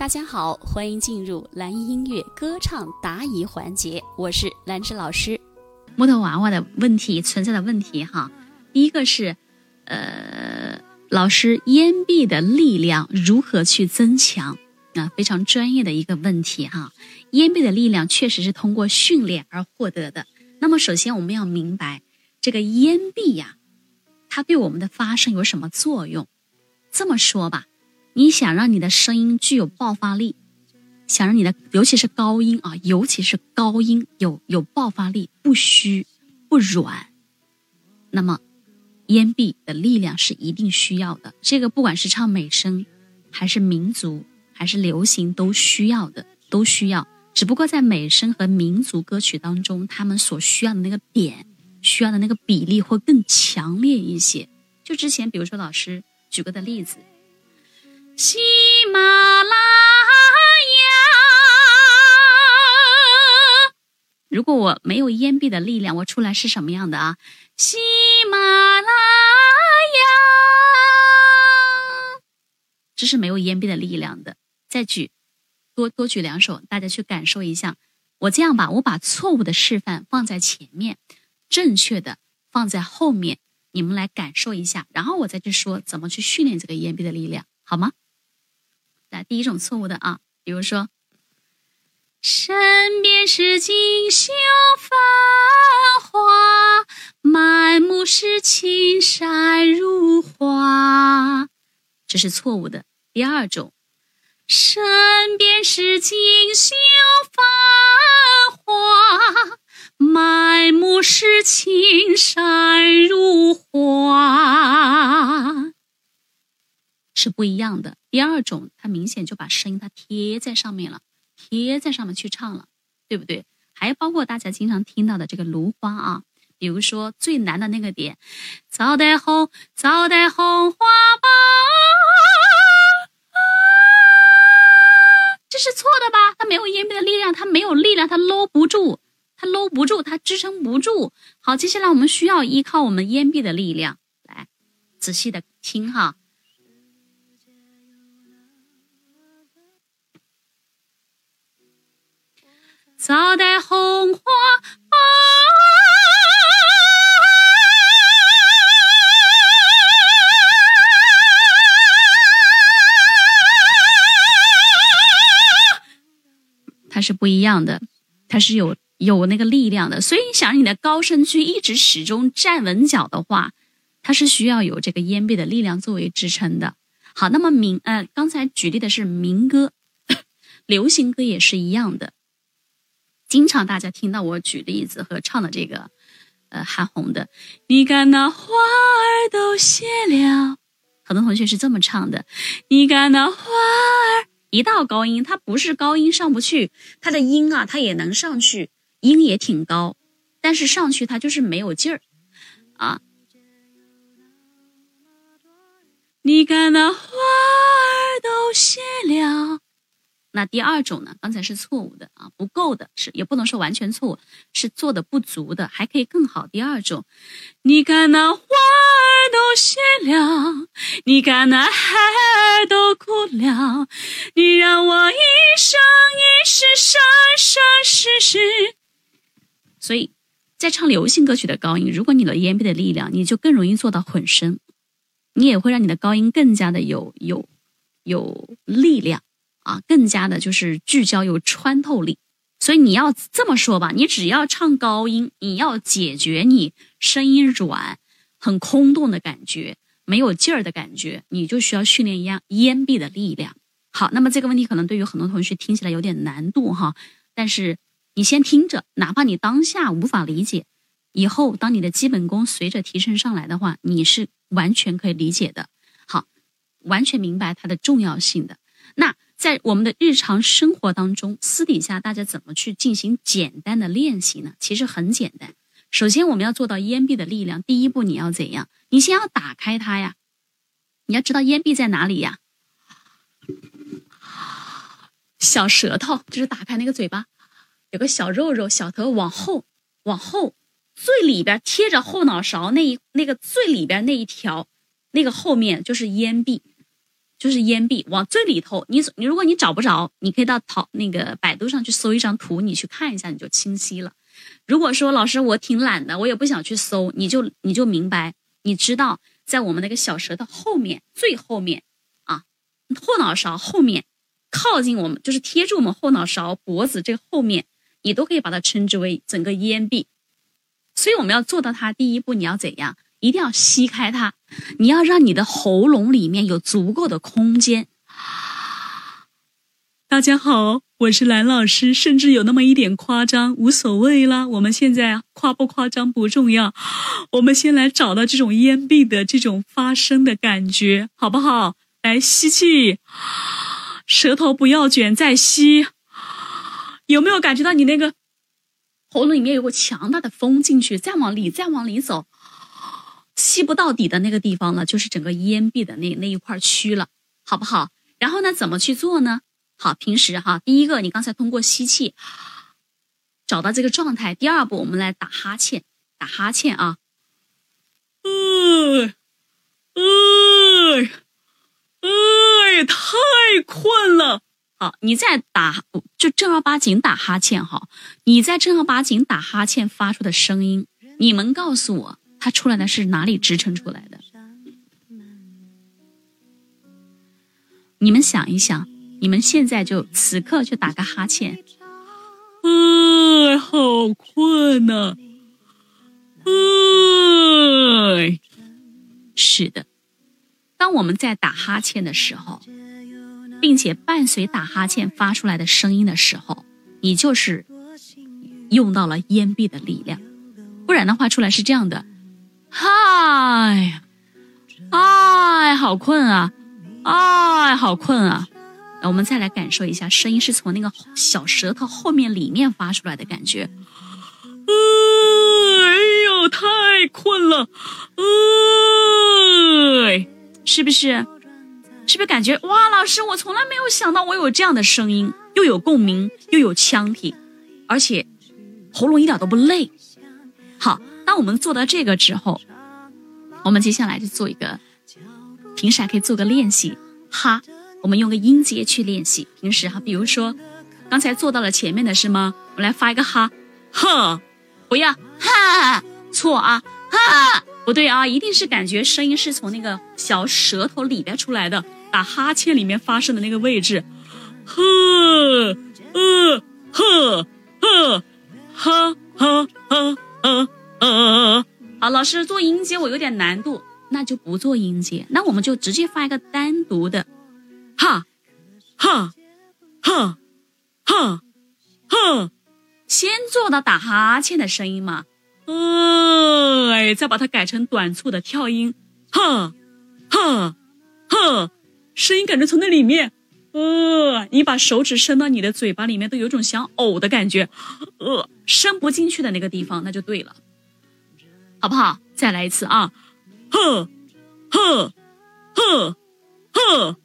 大家好，欢迎进入蓝音乐歌唱答疑环节，我是兰芝老师。木头娃娃的问题存在的问题哈，第一个是，呃，老师咽壁的力量如何去增强？啊，非常专业的一个问题哈。咽壁的力量确实是通过训练而获得的。那么首先我们要明白这个咽壁呀，它对我们的发声有什么作用？这么说吧。你想让你的声音具有爆发力，想让你的尤其是高音啊，尤其是高音有有爆发力，不虚不软，那么咽壁的力量是一定需要的。这个不管是唱美声，还是民族，还是流行，都需要的，都需要。只不过在美声和民族歌曲当中，他们所需要的那个点，需要的那个比例会更强烈一些。就之前，比如说老师举过的例子。喜马拉雅，如果我没有咽闭的力量，我出来是什么样的啊？喜马拉雅，这是没有咽闭的力量的。再举，多多举两首，大家去感受一下。我这样吧，我把错误的示范放在前面，正确的放在后面，你们来感受一下，然后我再去说怎么去训练这个咽闭的力量，好吗？来，第一种错误的啊，比如说，身边是锦绣繁华，满目是青山如画，这是错误的。第二种，身边是锦绣繁华，满目是青山如画。是不一样的。第二种，它明显就把声音它贴在上面了，贴在上面去唱了，对不对？还包括大家经常听到的这个芦花啊，比如说最难的那个点，早带红，早带红花苞，这是错的吧？它没有咽闭的力量，它没有力量，它搂不住，它搂不住，它支撑不住。好，接下来我们需要依靠我们咽壁的力量，来仔细的听哈。早带红花，它是不一样的，它是有有那个力量的。所以，你想你的高声区一直始终站稳脚的话，它是需要有这个咽背的力量作为支撑的。好，那么民呃，刚才举例的是民歌，流行歌也是一样的。经常大家听到我举例子和唱的这个，呃，韩红的，你看那花儿都谢了，很多同学是这么唱的，你看那花儿，一到高音，它不是高音上不去，它的音啊，它也能上去，音也挺高，但是上去它就是没有劲儿，啊，你看那花儿都谢了。那第二种呢？刚才是错误的啊，不够的，是也不能说完全错误，是做的不足的，还可以更好。第二种，你看那花儿都谢了，你看那孩儿都哭了，你让我一生一世生生世世。所以在唱流行歌曲的高音，如果你的咽闭的力量，你就更容易做到混声，你也会让你的高音更加的有有有力量。啊，更加的就是聚焦有穿透力，所以你要这么说吧，你只要唱高音，你要解决你声音软、很空洞的感觉、没有劲儿的感觉，你就需要训练咽咽壁的力量。好，那么这个问题可能对于很多同学听起来有点难度哈，但是你先听着，哪怕你当下无法理解，以后当你的基本功随着提升上来的话，你是完全可以理解的。好，完全明白它的重要性的那。在我们的日常生活当中，私底下大家怎么去进行简单的练习呢？其实很简单。首先，我们要做到咽闭的力量。第一步，你要怎样？你先要打开它呀。你要知道咽闭在哪里呀？小舌头就是打开那个嘴巴，有个小肉肉，小头往后，往后，最里边贴着后脑勺那一那个最里边那一条，那个后面就是咽闭。就是咽壁往最里头。你你如果你找不着，你可以到淘那个百度上去搜一张图，你去看一下，你就清晰了。如果说老师我挺懒的，我也不想去搜，你就你就明白，你知道在我们那个小舌头后面最后面啊，后脑勺后面靠近我们就是贴住我们后脑勺脖子这后面，你都可以把它称之为整个咽壁。所以我们要做到它，第一步你要怎样？一定要吸开它，你要让你的喉咙里面有足够的空间。大家好，我是蓝老师，甚至有那么一点夸张，无所谓啦。我们现在夸不夸张不重要，我们先来找到这种咽闭的这种发声的感觉，好不好？来吸气，舌头不要卷，再吸。有没有感觉到你那个喉咙里面有个强大的风进去？再往里，再往里走，吸不到底的那个地方了，就是整个咽壁的那那一块区了，好不好？然后呢，怎么去做呢？好，平时哈，第一个，你刚才通过吸气找到这个状态。第二步，我们来打哈欠，打哈欠啊，呃，呃，哎，太困了。好，你再打，就正儿八经打哈欠哈。你在正儿八经打哈欠发出的声音，你们告诉我，它出来的是哪里支撑出来的？你们想一想。你们现在就此刻就打个哈欠，哎，好困呐，哎，是的，当我们在打哈欠的时候，并且伴随打哈欠发出来的声音的时候，你就是用到了咽闭的力量，不然的话出来是这样的，嗨，哎，好困啊，哎，好困啊。那我们再来感受一下，声音是从那个小舌头后面里面发出来的感觉。哎呦，太困了，哎，是不是？是不是感觉哇？老师，我从来没有想到我有这样的声音，又有共鸣，又有腔体，而且喉咙一点都不累。好，当我们做到这个之后，我们接下来就做一个，平时还可以做个练习，哈。我们用个音节去练习。平时哈，比如说，刚才做到了前面的是吗？我们来发一个哈，哈，不要哈，错啊，哈，不对啊，一定是感觉声音是从那个小舌头里边出来的，打哈欠里面发声的那个位置，呵，呃，呵，呵，哈，哈，哈，哈，哈。好，老师做音节我有点难度，那就不做音节，那我们就直接发一个单独的。哈，哈，哈，哈，哈，先做到打哈欠的声音嘛，哎，再把它改成短促的跳音，哈，哈，哈，声音感觉从那里面，呃，你把手指伸到你的嘴巴里面，都有种想呕的感觉，呃，伸不进去的那个地方，那就对了，好不好？再来一次啊，呵，呵，呵，呵。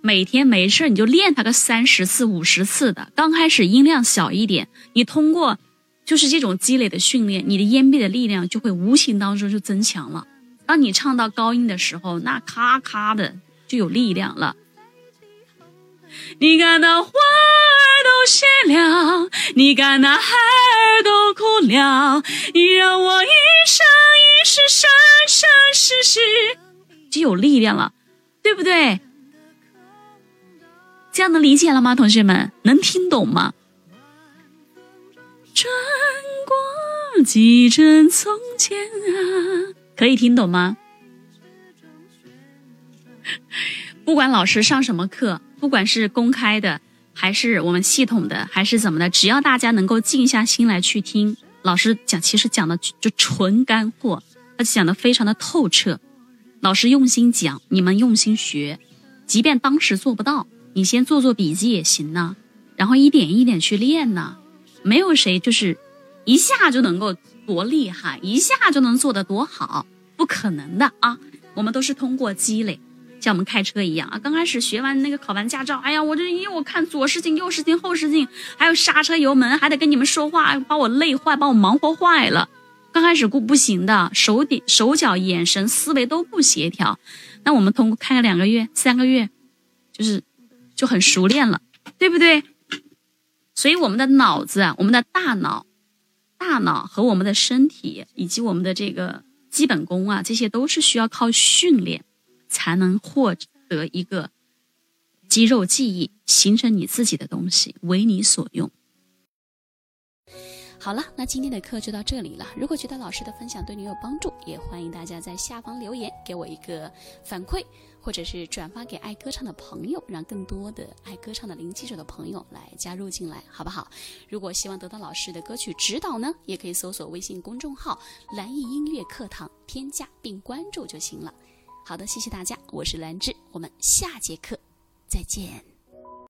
每天没事你就练它个三十次、五十次的。刚开始音量小一点，你通过就是这种积累的训练，你的咽壁的力量就会无形当中就增强了。当你唱到高音的时候，那咔咔的就有力量了。你看那花儿都谢了，你看那孩儿都哭了，你让我一生一世生生世世就有力量了，对不对？这样能理解了吗，同学们？能听懂吗？穿过几帧从前啊，可以听懂吗？不管老师上什么课，不管是公开的，还是我们系统的，还是怎么的，只要大家能够静下心来去听老师讲，其实讲的就纯干货，而且讲的非常的透彻。老师用心讲，你们用心学，即便当时做不到。你先做做笔记也行呢，然后一点一点去练呢。没有谁就是一下就能够多厉害，一下就能做得多好，不可能的啊！我们都是通过积累，像我们开车一样啊。刚开始学完那个考完驾照，哎呀，我这因为我看左视镜、右视镜、后视镜，还有刹车、油门，还得跟你们说话，把我累坏，把我忙活坏了。刚开始不不行的，手点手脚、眼神、思维都不协调。那我们通过开个两个月、三个月。就是就很熟练了，对不对？所以我们的脑子啊，我们的大脑，大脑和我们的身体以及我们的这个基本功啊，这些都是需要靠训练才能获得一个肌肉记忆，形成你自己的东西，为你所用。好了，那今天的课就到这里了。如果觉得老师的分享对你有帮助，也欢迎大家在下方留言给我一个反馈，或者是转发给爱歌唱的朋友，让更多的爱歌唱的零基础的朋友来加入进来，好不好？如果希望得到老师的歌曲指导呢，也可以搜索微信公众号“蓝艺音乐课堂”，添加并关注就行了。好的，谢谢大家，我是兰芝，我们下节课再见。